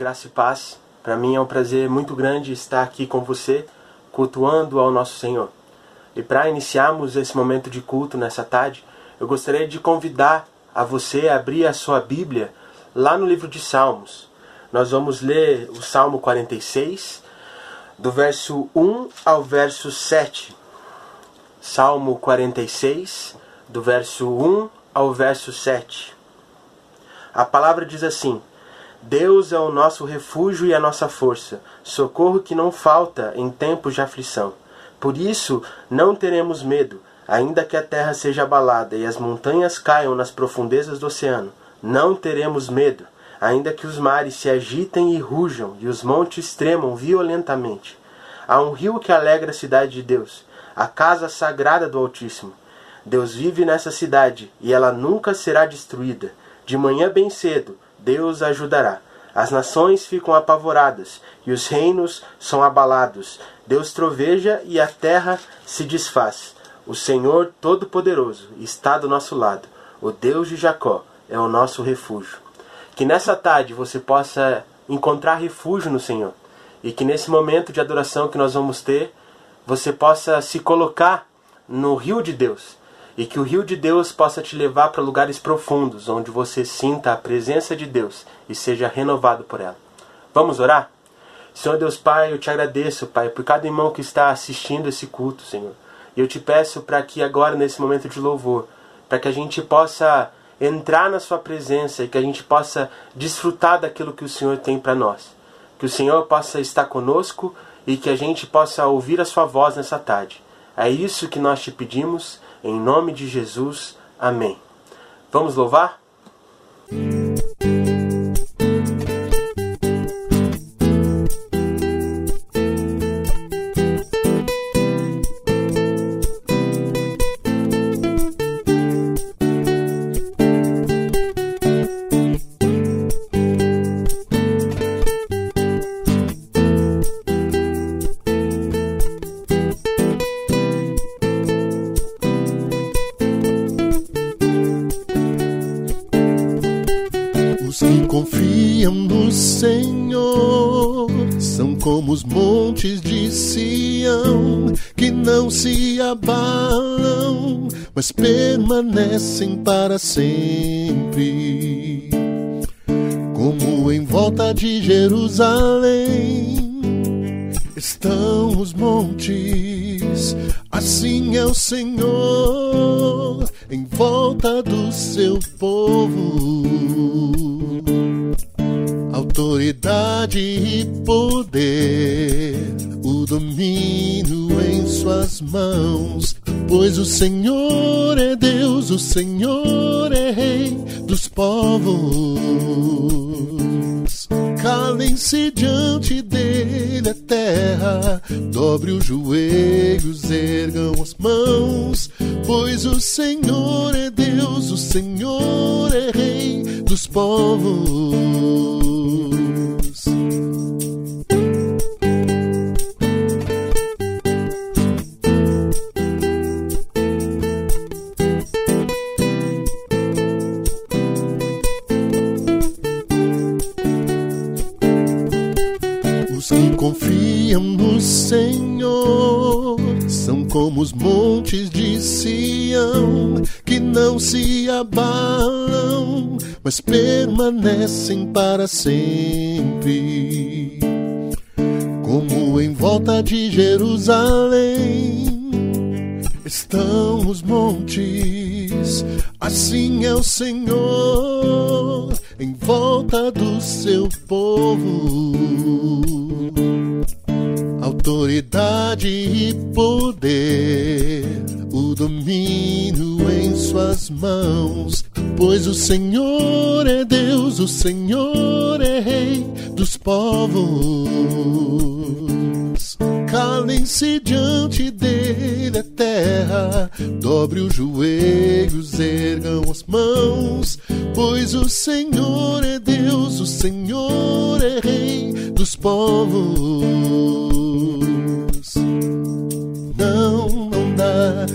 Graça e paz. Para mim é um prazer muito grande estar aqui com você, cultuando ao nosso Senhor. E para iniciarmos esse momento de culto nessa tarde, eu gostaria de convidar a você a abrir a sua Bíblia lá no livro de Salmos. Nós vamos ler o Salmo 46, do verso 1 ao verso 7. Salmo 46, do verso 1 ao verso 7. A palavra diz assim: Deus é o nosso refúgio e a nossa força, socorro que não falta em tempos de aflição. Por isso não teremos medo, ainda que a terra seja abalada e as montanhas caiam nas profundezas do oceano. Não teremos medo, ainda que os mares se agitem e rujam e os montes tremam violentamente. Há um rio que alegra a cidade de Deus, a casa sagrada do Altíssimo. Deus vive nessa cidade e ela nunca será destruída. De manhã bem cedo, Deus ajudará. As nações ficam apavoradas e os reinos são abalados. Deus troveja e a terra se desfaz. O Senhor Todo-Poderoso está do nosso lado. O Deus de Jacó é o nosso refúgio. Que nessa tarde você possa encontrar refúgio no Senhor e que nesse momento de adoração que nós vamos ter, você possa se colocar no rio de Deus e que o rio de Deus possa te levar para lugares profundos, onde você sinta a presença de Deus e seja renovado por ela. Vamos orar? Senhor Deus Pai, eu te agradeço, Pai, por cada irmão que está assistindo esse culto, Senhor. E eu te peço para que agora, nesse momento de louvor, para que a gente possa entrar na Sua presença e que a gente possa desfrutar daquilo que o Senhor tem para nós. Que o Senhor possa estar conosco e que a gente possa ouvir a Sua voz nessa tarde. É isso que nós te pedimos em nome de Jesus, amém. Vamos louvar? Permanecem para sempre. Como em volta de Jerusalém estão os montes, assim é o Senhor em volta do seu povo. Autoridade e poder, o domínio em suas mãos Pois o Senhor é Deus, o Senhor é Rei dos povos. Calem-se diante dele a terra, dobre os joelhos, ergam as mãos. Pois o Senhor é Deus, o Senhor é Rei dos povos. Confiam no Senhor são como os montes de Sião que não se abalam, mas permanecem para sempre. Como em volta de Jerusalém estão os montes, assim é o Senhor em volta do seu povo autoridade e poder, o domínio em suas mãos. Pois o Senhor é Deus, o Senhor é Rei dos povos. Calem-se diante dele a terra, dobre os joelhos, ergam as mãos. Pois o Senhor é Deus, o Senhor é Rei dos povos.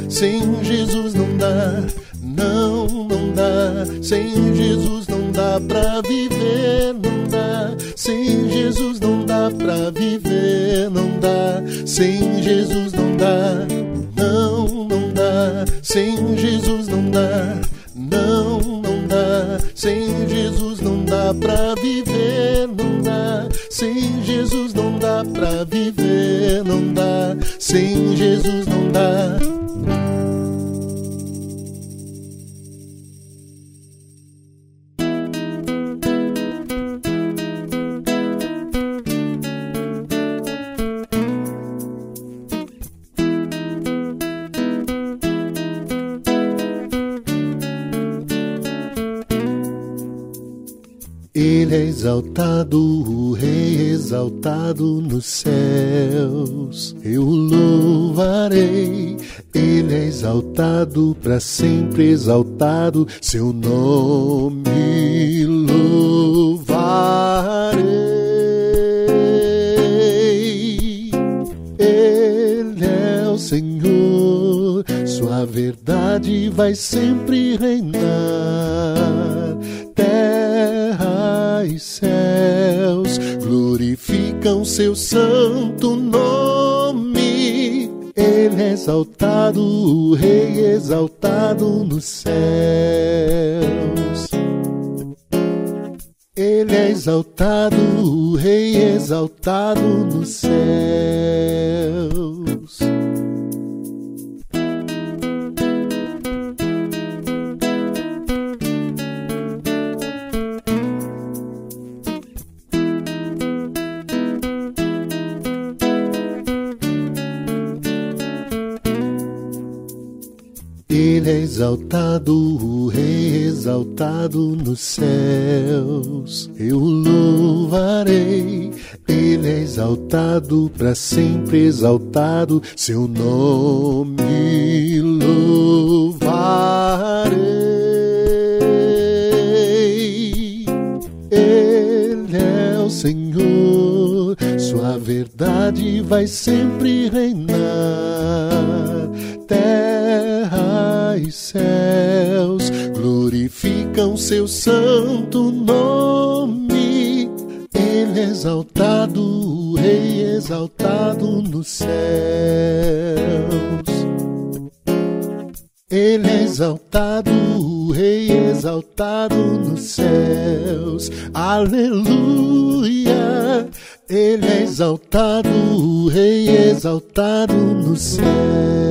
Sem Jesus não dá, não, não dá. Sem Jesus não dá pra viver, não dá. Sem Jesus não dá pra viver, não dá. Sem Jesus não dá. Não, não dá. Sem Jesus não dá. Não, não dá. Sem Jesus não dá pra viver, não dá. Sem Jesus não dá pra viver, não dá. Sem Jesus não dá. Ele é exaltado, o Rei exaltado nos céus. Eu o louvarei. Ele é exaltado, para sempre exaltado. Seu nome louvarei. Ele é o Senhor. Sua verdade vai sempre reinar. Glorificam seu santo nome. Ele é exaltado, o Rei exaltado nos céus. Ele é exaltado, o Rei exaltado nos céus. Exaltado, o Rei exaltado nos céus. Eu louvarei. Ele é exaltado, para sempre exaltado. Seu nome louvarei. Ele é o Senhor. Sua verdade vai sempre reinar. E céus glorificam seu santo nome. Ele é exaltado, o Rei exaltado nos céus. Ele é exaltado, o Rei exaltado nos céus. Aleluia! Ele é exaltado, o Rei exaltado nos céus.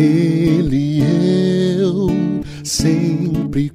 Nele eu sempre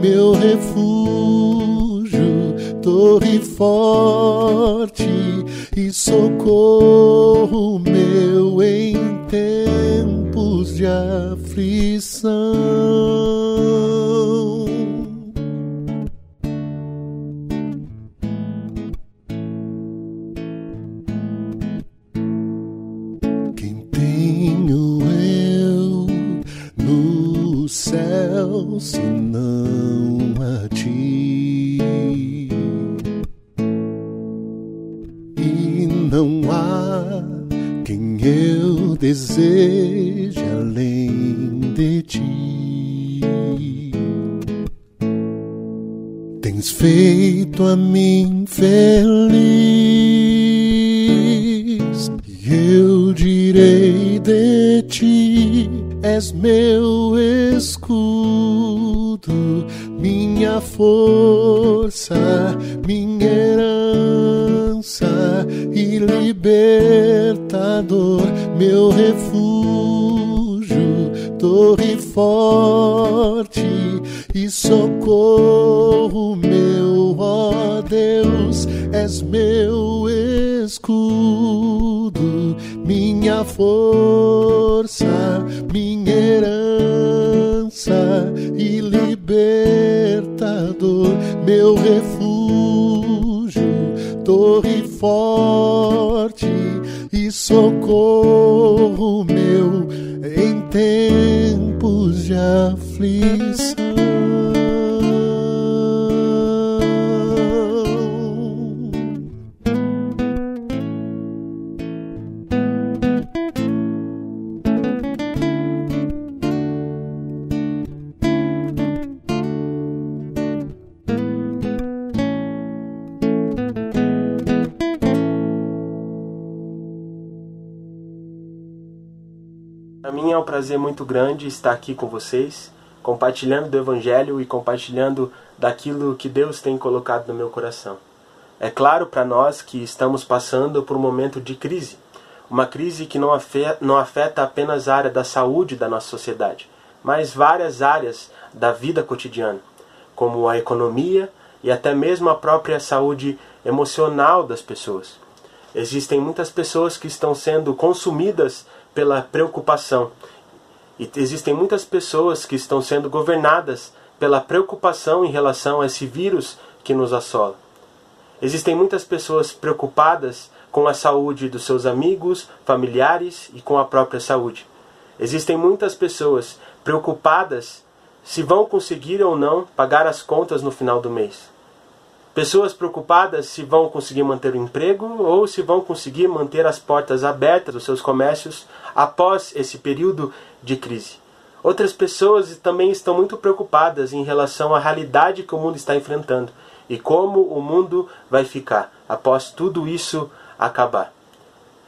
meu refúgio, torre forte e socorro meu em tempos de aflição. És meu escudo, minha força, minha herança e libertador, meu refúgio, torre forte e socorro meu, ó Deus, és meu força, minha herança e libertador, meu refúgio, torre forte e socorro meu em tempos de aflição. Um prazer muito grande estar aqui com vocês, compartilhando do Evangelho e compartilhando daquilo que Deus tem colocado no meu coração. É claro para nós que estamos passando por um momento de crise, uma crise que não afeta, não afeta apenas a área da saúde da nossa sociedade, mas várias áreas da vida cotidiana, como a economia e até mesmo a própria saúde emocional das pessoas. Existem muitas pessoas que estão sendo consumidas pela preocupação. E existem muitas pessoas que estão sendo governadas pela preocupação em relação a esse vírus que nos assola. Existem muitas pessoas preocupadas com a saúde dos seus amigos, familiares e com a própria saúde. Existem muitas pessoas preocupadas se vão conseguir ou não pagar as contas no final do mês. Pessoas preocupadas se vão conseguir manter o emprego ou se vão conseguir manter as portas abertas dos seus comércios após esse período de crise. Outras pessoas também estão muito preocupadas em relação à realidade que o mundo está enfrentando e como o mundo vai ficar após tudo isso acabar.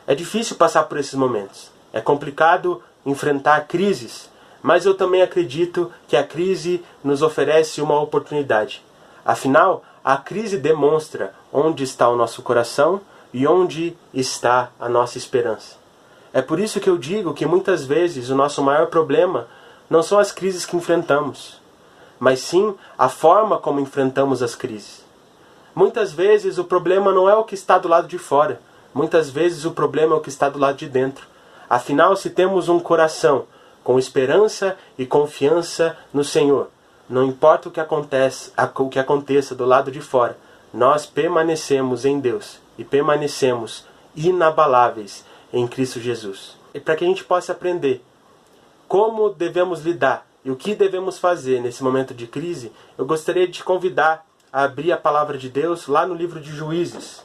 É difícil passar por esses momentos. É complicado enfrentar crises, mas eu também acredito que a crise nos oferece uma oportunidade. Afinal, a crise demonstra onde está o nosso coração e onde está a nossa esperança. É por isso que eu digo que muitas vezes o nosso maior problema não são as crises que enfrentamos, mas sim a forma como enfrentamos as crises. Muitas vezes o problema não é o que está do lado de fora, muitas vezes o problema é o que está do lado de dentro. Afinal, se temos um coração com esperança e confiança no Senhor, não importa o que, acontece, o que aconteça do lado de fora, nós permanecemos em Deus e permanecemos inabaláveis em Cristo Jesus. E para que a gente possa aprender como devemos lidar e o que devemos fazer nesse momento de crise, eu gostaria de te convidar a abrir a palavra de Deus lá no livro de Juízes.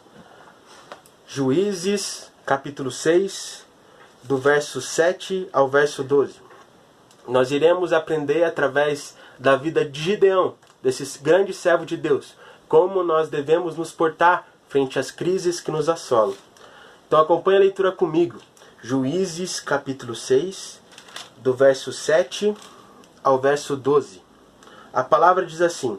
Juízes, capítulo 6, do verso 7 ao verso 12. Nós iremos aprender através da vida de Gideão, desse grande servo de Deus, como nós devemos nos portar frente às crises que nos assolam. Então acompanhe a leitura comigo. Juízes capítulo 6, do verso 7 ao verso 12. A palavra diz assim: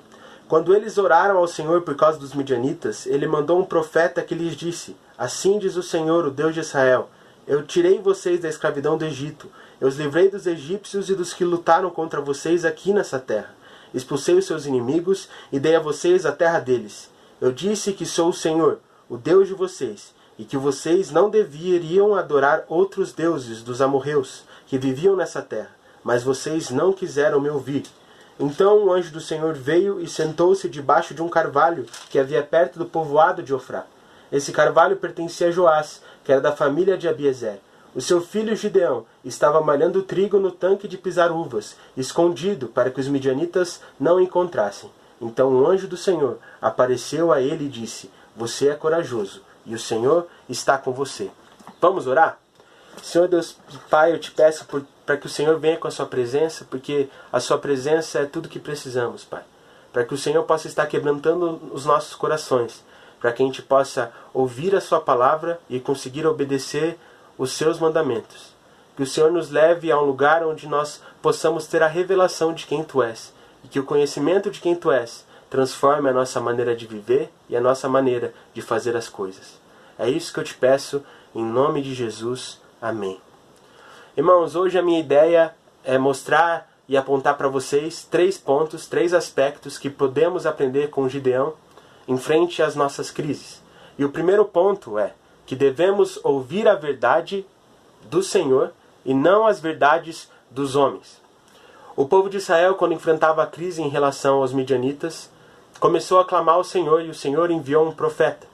Quando eles oraram ao Senhor por causa dos midianitas, ele mandou um profeta que lhes disse: Assim diz o Senhor, o Deus de Israel: Eu tirei vocês da escravidão do Egito eu os livrei dos egípcios e dos que lutaram contra vocês aqui nessa terra. Expulsei os seus inimigos e dei a vocês a terra deles. Eu disse que sou o Senhor, o Deus de vocês, e que vocês não deveriam adorar outros deuses dos amorreus que viviam nessa terra, mas vocês não quiseram me ouvir. Então o anjo do Senhor veio e sentou-se debaixo de um carvalho que havia perto do povoado de Ofrá. Esse carvalho pertencia a Joás, que era da família de Abiezer. O seu filho Gideão estava malhando trigo no tanque de pisar uvas, escondido para que os midianitas não o encontrassem. Então o anjo do Senhor apareceu a ele e disse: Você é corajoso, e o Senhor está com você. Vamos orar? Senhor Deus Pai, eu te peço para que o Senhor venha com a sua presença, porque a sua presença é tudo que precisamos, Pai. Para que o Senhor possa estar quebrantando os nossos corações, para que a gente possa ouvir a sua palavra e conseguir obedecer os seus mandamentos. Que o Senhor nos leve a um lugar onde nós possamos ter a revelação de quem tu és, e que o conhecimento de quem tu és transforme a nossa maneira de viver e a nossa maneira de fazer as coisas. É isso que eu te peço, em nome de Jesus. Amém. Irmãos, hoje a minha ideia é mostrar e apontar para vocês três pontos, três aspectos que podemos aprender com Gideão em frente às nossas crises. E o primeiro ponto é que devemos ouvir a verdade do Senhor e não as verdades dos homens. O povo de Israel, quando enfrentava a crise em relação aos midianitas, começou a clamar ao Senhor e o Senhor enviou um profeta.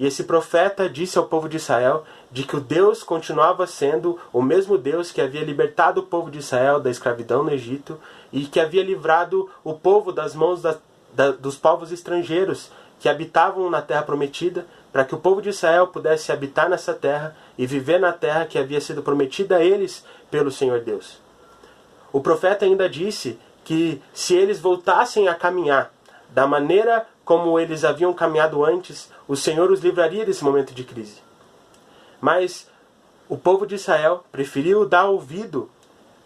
E esse profeta disse ao povo de Israel de que o Deus continuava sendo o mesmo Deus que havia libertado o povo de Israel da escravidão no Egito e que havia livrado o povo das mãos da, da, dos povos estrangeiros que habitavam na terra prometida, para que o povo de Israel pudesse habitar nessa terra e viver na terra que havia sido prometida a eles pelo Senhor Deus. O profeta ainda disse que se eles voltassem a caminhar da maneira como eles haviam caminhado antes, o Senhor os livraria desse momento de crise. Mas o povo de Israel preferiu dar ouvido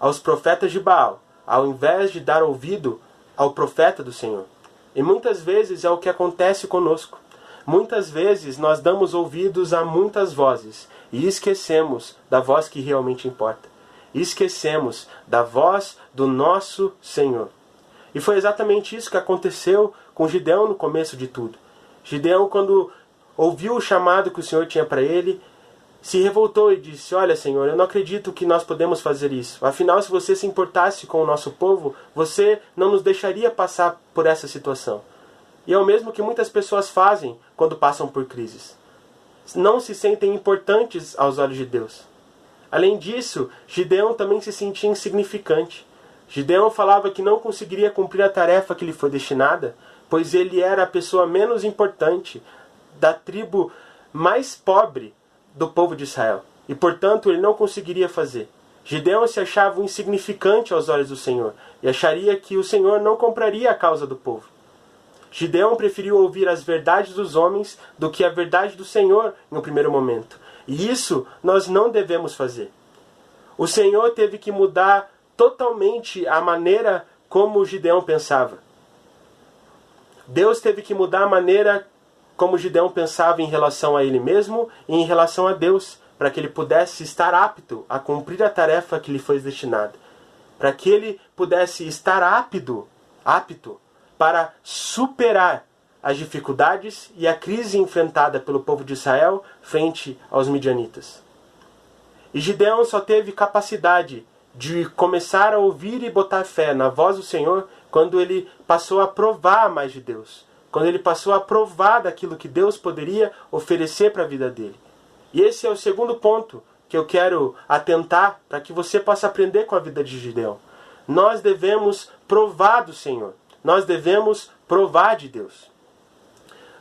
aos profetas de Baal, ao invés de dar ouvido ao profeta do Senhor. E muitas vezes é o que acontece conosco. Muitas vezes nós damos ouvidos a muitas vozes e esquecemos da voz que realmente importa. Esquecemos da voz do nosso Senhor. E foi exatamente isso que aconteceu com Gideão no começo de tudo. Gideão, quando ouviu o chamado que o Senhor tinha para ele, se revoltou e disse: Olha, Senhor, eu não acredito que nós podemos fazer isso. Afinal, se você se importasse com o nosso povo, você não nos deixaria passar por essa situação. E é o mesmo que muitas pessoas fazem quando passam por crises. Não se sentem importantes aos olhos de Deus. Além disso, Gideão também se sentia insignificante. Gideão falava que não conseguiria cumprir a tarefa que lhe foi destinada, pois ele era a pessoa menos importante da tribo mais pobre do povo de Israel, e portanto ele não conseguiria fazer. Gideão se achava insignificante aos olhos do Senhor e acharia que o Senhor não compraria a causa do povo. Gideão preferiu ouvir as verdades dos homens do que a verdade do Senhor em um primeiro momento. E isso nós não devemos fazer. O Senhor teve que mudar totalmente a maneira como Gideão pensava. Deus teve que mudar a maneira como Gideão pensava em relação a ele mesmo e em relação a Deus, para que ele pudesse estar apto a cumprir a tarefa que lhe foi destinada. Para que ele pudesse estar apto, apto para superar as dificuldades e a crise enfrentada pelo povo de Israel frente aos midianitas. E Gideão só teve capacidade de começar a ouvir e botar fé na voz do Senhor quando ele passou a provar mais de Deus, quando ele passou a provar daquilo que Deus poderia oferecer para a vida dele. E esse é o segundo ponto que eu quero atentar para que você possa aprender com a vida de Gideão. Nós devemos provar do Senhor. Nós devemos provar de Deus.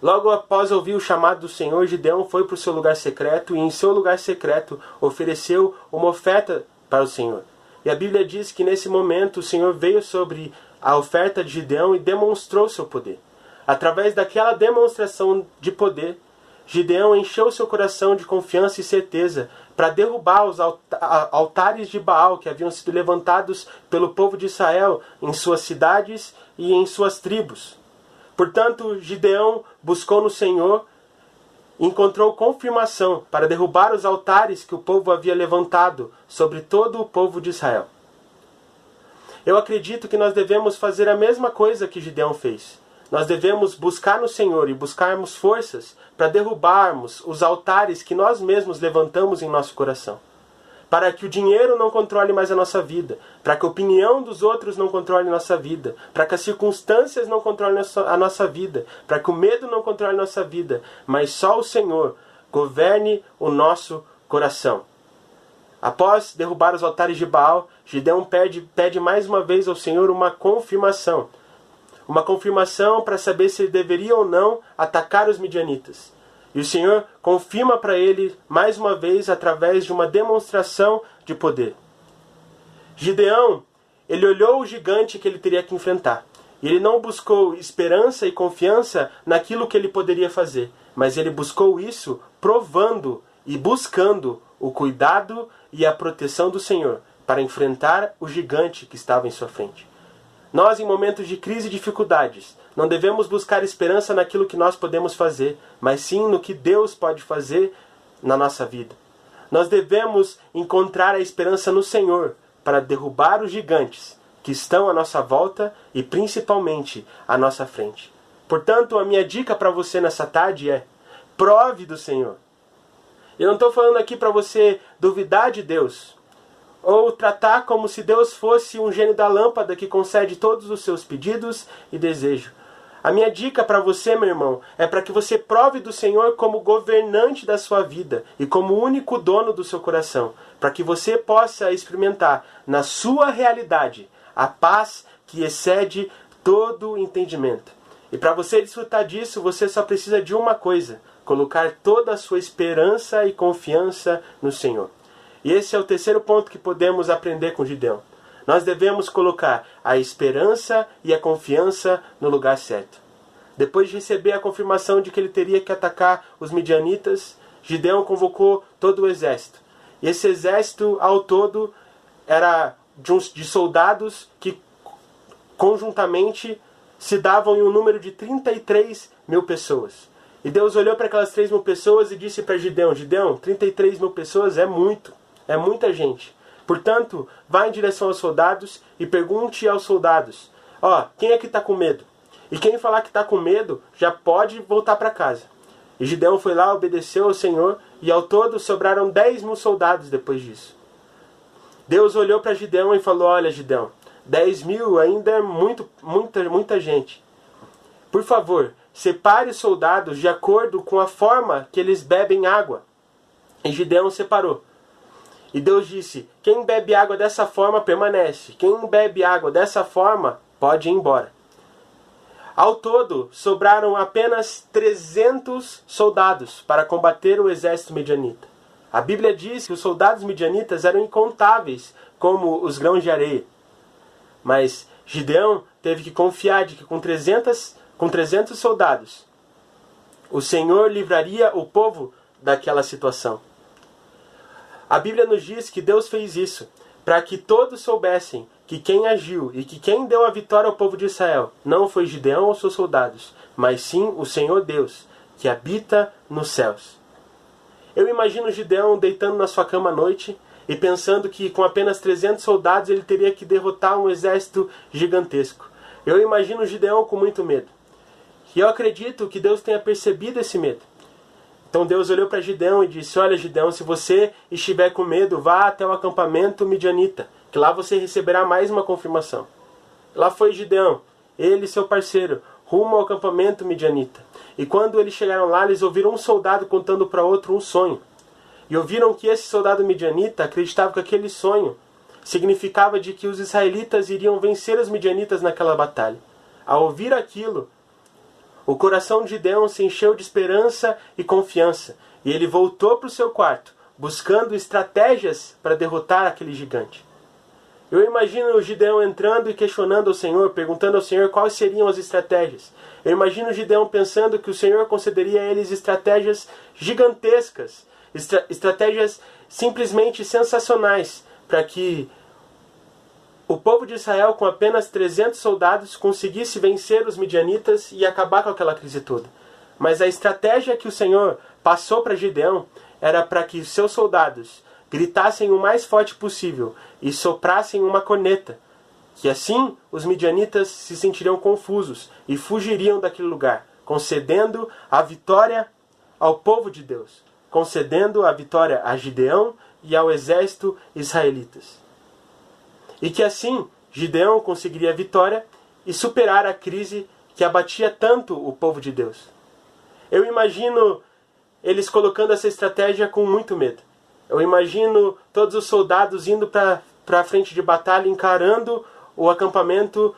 Logo após ouvir o chamado do Senhor, Gideão foi para o seu lugar secreto e, em seu lugar secreto, ofereceu uma oferta para o Senhor. E a Bíblia diz que nesse momento o Senhor veio sobre a oferta de Gideão e demonstrou seu poder. Através daquela demonstração de poder, Gideão encheu seu coração de confiança e certeza para derrubar os altares de Baal que haviam sido levantados pelo povo de Israel em suas cidades e em suas tribos. Portanto, Gideão buscou no Senhor encontrou confirmação para derrubar os altares que o povo havia levantado sobre todo o povo de Israel. Eu acredito que nós devemos fazer a mesma coisa que Gideão fez. Nós devemos buscar no Senhor e buscarmos forças para derrubarmos os altares que nós mesmos levantamos em nosso coração. Para que o dinheiro não controle mais a nossa vida, para que a opinião dos outros não controle a nossa vida, para que as circunstâncias não controlem a nossa vida, para que o medo não controle a nossa vida, mas só o Senhor governe o nosso coração. Após derrubar os altares de Baal, Gideão pede, pede mais uma vez ao Senhor uma confirmação uma confirmação para saber se ele deveria ou não atacar os midianitas. E o Senhor confirma para ele mais uma vez através de uma demonstração de poder. Gideão, ele olhou o gigante que ele teria que enfrentar. E ele não buscou esperança e confiança naquilo que ele poderia fazer, mas ele buscou isso provando e buscando o cuidado e a proteção do Senhor para enfrentar o gigante que estava em sua frente. Nós, em momentos de crise e dificuldades, não devemos buscar esperança naquilo que nós podemos fazer, mas sim no que Deus pode fazer na nossa vida. Nós devemos encontrar a esperança no Senhor para derrubar os gigantes que estão à nossa volta e principalmente à nossa frente. Portanto, a minha dica para você nessa tarde é: prove do Senhor. Eu não estou falando aqui para você duvidar de Deus ou tratar como se Deus fosse um gênio da lâmpada que concede todos os seus pedidos e desejos. A minha dica para você, meu irmão, é para que você prove do Senhor como governante da sua vida e como único dono do seu coração, para que você possa experimentar na sua realidade a paz que excede todo entendimento. E para você desfrutar disso, você só precisa de uma coisa: colocar toda a sua esperança e confiança no Senhor. E esse é o terceiro ponto que podemos aprender com Gideão. Nós devemos colocar a esperança e a confiança no lugar certo. Depois de receber a confirmação de que ele teria que atacar os midianitas, Gideão convocou todo o exército. E esse exército, ao todo, era de, uns, de soldados que conjuntamente se davam em um número de 33 mil pessoas. E Deus olhou para aquelas 3 mil pessoas e disse para Gideão: Gideão, 33 mil pessoas é muito, é muita gente. Portanto, vá em direção aos soldados e pergunte aos soldados: Ó, oh, quem é que está com medo? E quem falar que está com medo já pode voltar para casa. E Gideão foi lá, obedeceu ao Senhor, e ao todo sobraram 10 mil soldados depois disso. Deus olhou para Gideão e falou: Olha, Gideão, 10 mil ainda é muito, muita, muita gente. Por favor, separe os soldados de acordo com a forma que eles bebem água. E Gideão separou. E Deus disse: Quem bebe água dessa forma permanece. Quem bebe água dessa forma pode ir embora. Ao todo, sobraram apenas 300 soldados para combater o exército medianita. A Bíblia diz que os soldados midianitas eram incontáveis, como os grãos de areia. Mas Gideão teve que confiar de que com 300, com 300 soldados, o Senhor livraria o povo daquela situação. A Bíblia nos diz que Deus fez isso para que todos soubessem que quem agiu e que quem deu a vitória ao povo de Israel não foi Gideão ou seus soldados, mas sim o Senhor Deus, que habita nos céus. Eu imagino Gideão deitando na sua cama à noite e pensando que com apenas 300 soldados ele teria que derrotar um exército gigantesco. Eu imagino Gideão com muito medo. E eu acredito que Deus tenha percebido esse medo. Então Deus olhou para Gideão e disse: Olha, Gideão, se você estiver com medo, vá até o acampamento midianita, que lá você receberá mais uma confirmação. Lá foi Gideão, ele e seu parceiro, rumo ao acampamento midianita. E quando eles chegaram lá, eles ouviram um soldado contando para outro um sonho. E ouviram que esse soldado midianita acreditava que aquele sonho significava de que os israelitas iriam vencer os midianitas naquela batalha. Ao ouvir aquilo, o coração de Gideão se encheu de esperança e confiança, e ele voltou para o seu quarto, buscando estratégias para derrotar aquele gigante. Eu imagino o Gideão entrando e questionando o Senhor, perguntando ao Senhor quais seriam as estratégias. Eu imagino o Gideão pensando que o Senhor concederia a eles estratégias gigantescas, estra estratégias simplesmente sensacionais, para que o povo de Israel, com apenas 300 soldados, conseguisse vencer os midianitas e acabar com aquela crise toda. Mas a estratégia que o Senhor passou para Gideão era para que seus soldados gritassem o mais forte possível e soprassem uma corneta, que assim os midianitas se sentiriam confusos e fugiriam daquele lugar, concedendo a vitória ao povo de Deus, concedendo a vitória a Gideão e ao exército israelitas e que assim Gideão conseguiria a vitória e superar a crise que abatia tanto o povo de Deus. Eu imagino eles colocando essa estratégia com muito medo. Eu imagino todos os soldados indo para a frente de batalha, encarando o acampamento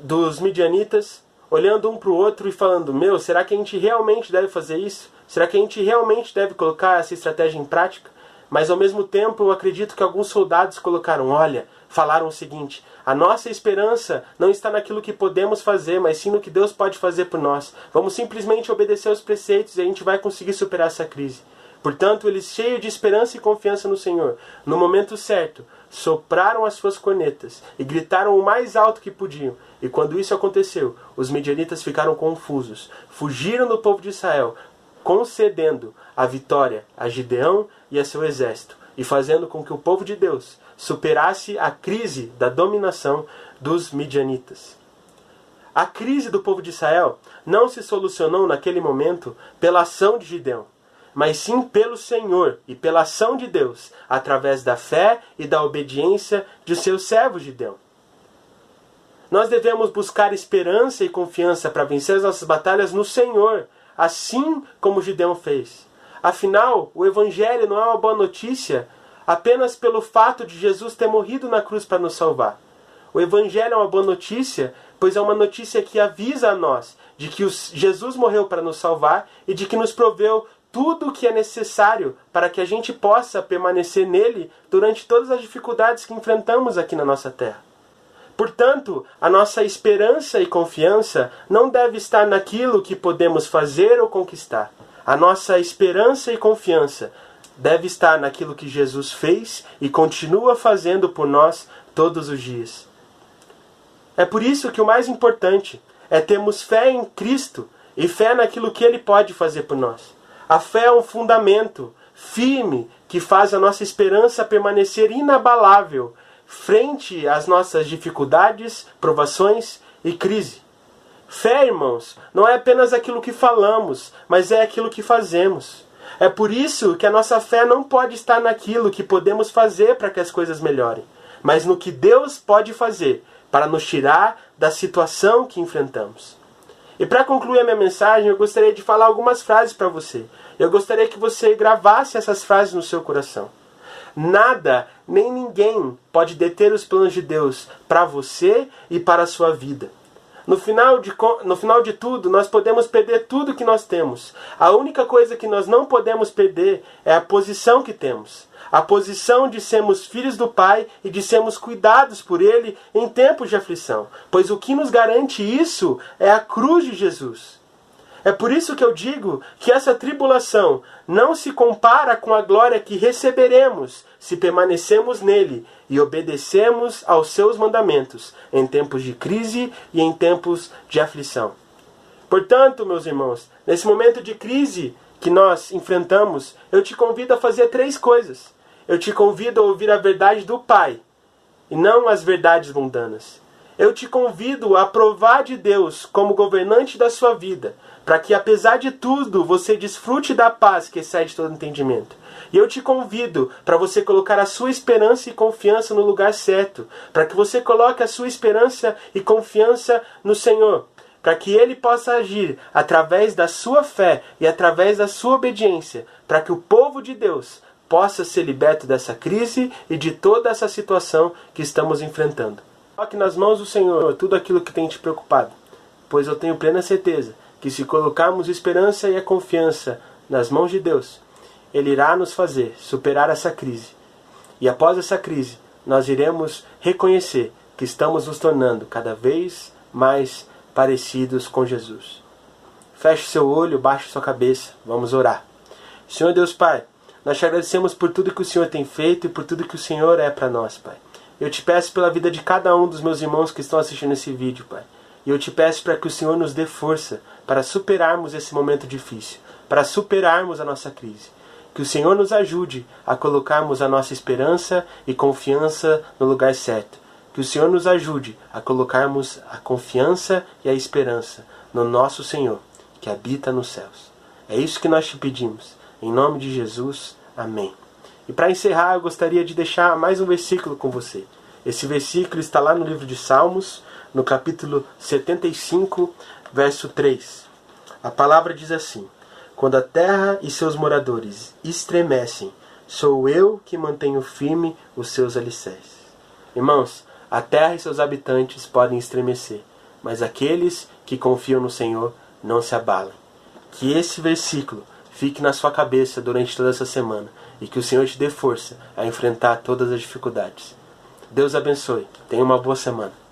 dos midianitas, olhando um para o outro e falando: Meu, será que a gente realmente deve fazer isso? Será que a gente realmente deve colocar essa estratégia em prática? Mas ao mesmo tempo eu acredito que alguns soldados colocaram: Olha, falaram o seguinte: a nossa esperança não está naquilo que podemos fazer, mas sim no que Deus pode fazer por nós. Vamos simplesmente obedecer aos preceitos e a gente vai conseguir superar essa crise. Portanto, eles, cheios de esperança e confiança no Senhor, no momento certo, sopraram as suas cornetas e gritaram o mais alto que podiam. E quando isso aconteceu, os midianitas ficaram confusos, fugiram do povo de Israel, concedendo a vitória a Gideão e a seu exército, e fazendo com que o povo de Deus superasse a crise da dominação dos midianitas. A crise do povo de Israel não se solucionou naquele momento pela ação de Gideão mas sim pelo Senhor e pela ação de Deus, através da fé e da obediência de seus servos de Deus. Nós devemos buscar esperança e confiança para vencer as nossas batalhas no Senhor, assim como Gideão fez. Afinal, o Evangelho não é uma boa notícia apenas pelo fato de Jesus ter morrido na cruz para nos salvar. O Evangelho é uma boa notícia, pois é uma notícia que avisa a nós de que Jesus morreu para nos salvar e de que nos proveu tudo o que é necessário para que a gente possa permanecer nele durante todas as dificuldades que enfrentamos aqui na nossa terra. Portanto, a nossa esperança e confiança não deve estar naquilo que podemos fazer ou conquistar. A nossa esperança e confiança deve estar naquilo que Jesus fez e continua fazendo por nós todos os dias. É por isso que o mais importante é termos fé em Cristo e fé naquilo que Ele pode fazer por nós. A fé é um fundamento firme que faz a nossa esperança permanecer inabalável frente às nossas dificuldades, provações e crise. Fé, irmãos, não é apenas aquilo que falamos, mas é aquilo que fazemos. É por isso que a nossa fé não pode estar naquilo que podemos fazer para que as coisas melhorem, mas no que Deus pode fazer para nos tirar da situação que enfrentamos. E para concluir a minha mensagem, eu gostaria de falar algumas frases para você. Eu gostaria que você gravasse essas frases no seu coração. Nada, nem ninguém pode deter os planos de Deus para você e para a sua vida. No final, de, no final de tudo, nós podemos perder tudo que nós temos. A única coisa que nós não podemos perder é a posição que temos a posição de sermos filhos do Pai e de sermos cuidados por Ele em tempos de aflição, pois o que nos garante isso é a cruz de Jesus. É por isso que eu digo que essa tribulação não se compara com a glória que receberemos se permanecemos nele e obedecemos aos seus mandamentos em tempos de crise e em tempos de aflição. Portanto, meus irmãos, nesse momento de crise que nós enfrentamos, eu te convido a fazer três coisas eu te convido a ouvir a verdade do Pai e não as verdades mundanas. Eu te convido a provar de Deus como governante da sua vida, para que apesar de tudo você desfrute da paz que excede todo entendimento. E eu te convido para você colocar a sua esperança e confiança no lugar certo, para que você coloque a sua esperança e confiança no Senhor, para que ele possa agir através da sua fé e através da sua obediência, para que o povo de Deus possa ser liberto dessa crise e de toda essa situação que estamos enfrentando. Coloque nas mãos do Senhor tudo aquilo que tem te preocupado, pois eu tenho plena certeza que se colocarmos esperança e a confiança nas mãos de Deus, Ele irá nos fazer superar essa crise. E após essa crise, nós iremos reconhecer que estamos nos tornando cada vez mais parecidos com Jesus. Feche seu olho, baixe sua cabeça, vamos orar. Senhor Deus Pai, nós te agradecemos por tudo que o Senhor tem feito e por tudo que o Senhor é para nós, Pai. Eu te peço pela vida de cada um dos meus irmãos que estão assistindo esse vídeo, Pai. E eu te peço para que o Senhor nos dê força para superarmos esse momento difícil, para superarmos a nossa crise. Que o Senhor nos ajude a colocarmos a nossa esperança e confiança no lugar certo. Que o Senhor nos ajude a colocarmos a confiança e a esperança no nosso Senhor, que habita nos céus. É isso que nós te pedimos. Em nome de Jesus, amém. E para encerrar, eu gostaria de deixar mais um versículo com você. Esse versículo está lá no livro de Salmos, no capítulo 75, verso 3. A palavra diz assim: Quando a terra e seus moradores estremecem, sou eu que mantenho firme os seus alicerces. Irmãos, a terra e seus habitantes podem estremecer, mas aqueles que confiam no Senhor não se abalam. Que esse versículo fique na sua cabeça durante toda essa semana e que o Senhor te dê força a enfrentar todas as dificuldades. Deus abençoe. Tenha uma boa semana.